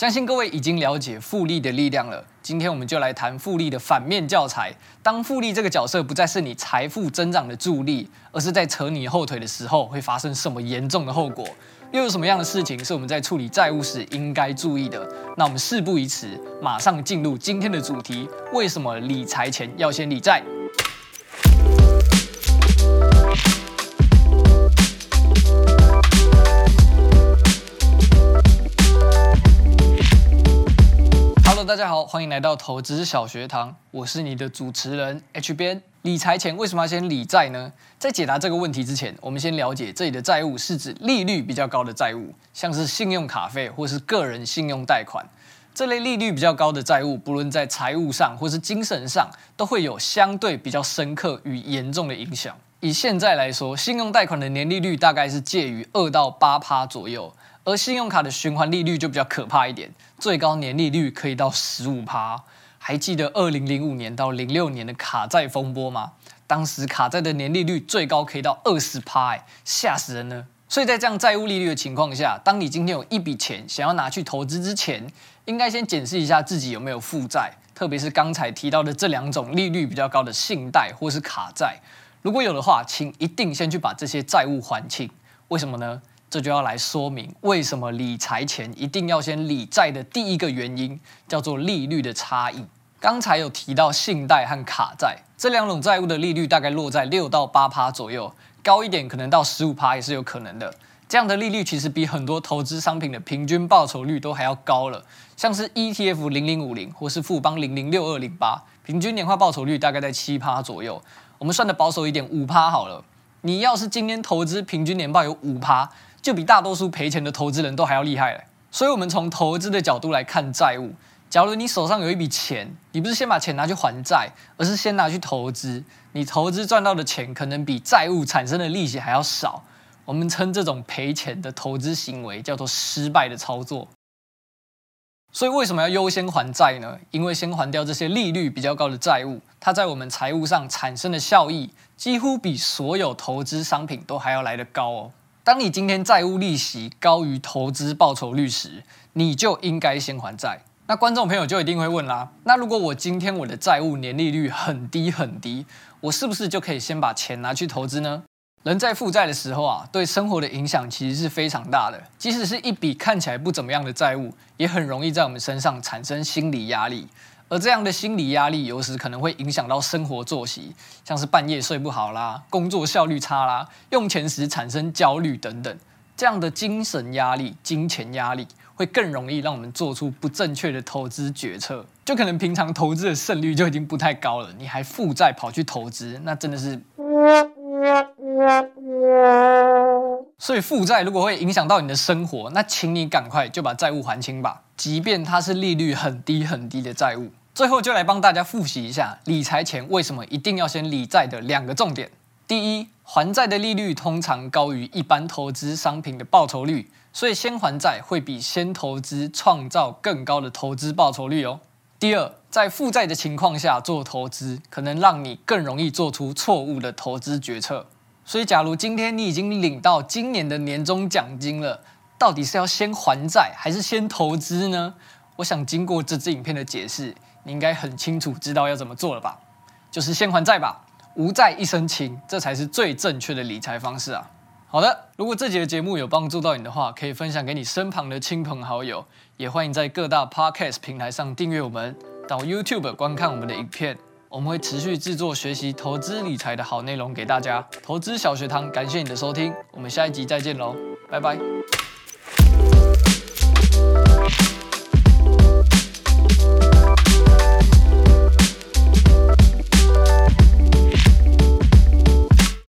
相信各位已经了解复利的力量了。今天我们就来谈复利的反面教材。当复利这个角色不再是你财富增长的助力，而是在扯你后腿的时候，会发生什么严重的后果？又有什么样的事情是我们在处理债务时应该注意的？那我们事不宜迟，马上进入今天的主题：为什么理财前要先理债？大家好，欢迎来到投资小学堂，我是你的主持人 H 编。理财前为什么要先理债呢？在解答这个问题之前，我们先了解这里的债务是指利率比较高的债务，像是信用卡费或是个人信用贷款这类利率比较高的债务，不论在财务上或是精神上，都会有相对比较深刻与严重的影响。以现在来说，信用贷款的年利率大概是介于二到八趴左右。而信用卡的循环利率就比较可怕一点，最高年利率可以到十五趴。还记得二零零五年到零六年的卡债风波吗？当时卡债的年利率最高可以到二十趴，哎，吓死人了。所以在这样债务利率的情况下，当你今天有一笔钱想要拿去投资之前，应该先检视一下自己有没有负债，特别是刚才提到的这两种利率比较高的信贷或是卡债。如果有的话，请一定先去把这些债务还清。为什么呢？这就要来说明为什么理财前一定要先理债的第一个原因，叫做利率的差异。刚才有提到信贷和卡债这两种债务的利率大概落在六到八趴左右，高一点可能到十五趴也是有可能的。这样的利率其实比很多投资商品的平均报酬率都还要高了，像是 ETF 零零五零或是富邦零零六二零八，平均年化报酬率大概在七趴左右。我们算的保守一点，五趴好了。你要是今天投资平均年报有五趴。就比大多数赔钱的投资人都还要厉害了。所以，我们从投资的角度来看债务。假如你手上有一笔钱，你不是先把钱拿去还债，而是先拿去投资，你投资赚到的钱可能比债务产生的利息还要少。我们称这种赔钱的投资行为叫做失败的操作。所以，为什么要优先还债呢？因为先还掉这些利率比较高的债务，它在我们财务上产生的效益，几乎比所有投资商品都还要来得高哦。当你今天债务利息高于投资报酬率时，你就应该先还债。那观众朋友就一定会问啦，那如果我今天我的债务年利率很低很低，我是不是就可以先把钱拿去投资呢？人在负债的时候啊，对生活的影响其实是非常大的。即使是一笔看起来不怎么样的债务，也很容易在我们身上产生心理压力。而这样的心理压力，有时可能会影响到生活作息，像是半夜睡不好啦，工作效率差啦，用钱时产生焦虑等等。这样的精神压力、金钱压力，会更容易让我们做出不正确的投资决策。就可能平常投资的胜率就已经不太高了，你还负债跑去投资，那真的是。所以负债如果会影响到你的生活，那请你赶快就把债务还清吧，即便它是利率很低很低的债务。最后就来帮大家复习一下理财前为什么一定要先理债的两个重点。第一，还债的利率通常高于一般投资商品的报酬率，所以先还债会比先投资创造更高的投资报酬率哦。第二，在负债的情况下做投资，可能让你更容易做出错误的投资决策。所以，假如今天你已经领到今年的年终奖金了，到底是要先还债还是先投资呢？我想经过这支影片的解释。你应该很清楚知道要怎么做了吧？就是先还债吧，无债一身轻，这才是最正确的理财方式啊！好的，如果这节节目有帮助到你的话，可以分享给你身旁的亲朋好友，也欢迎在各大 Podcast 平台上订阅我们，到 YouTube 观看我们的影片，我们会持续制作学习投资理财的好内容给大家。投资小学堂，感谢你的收听，我们下一集再见喽，拜拜。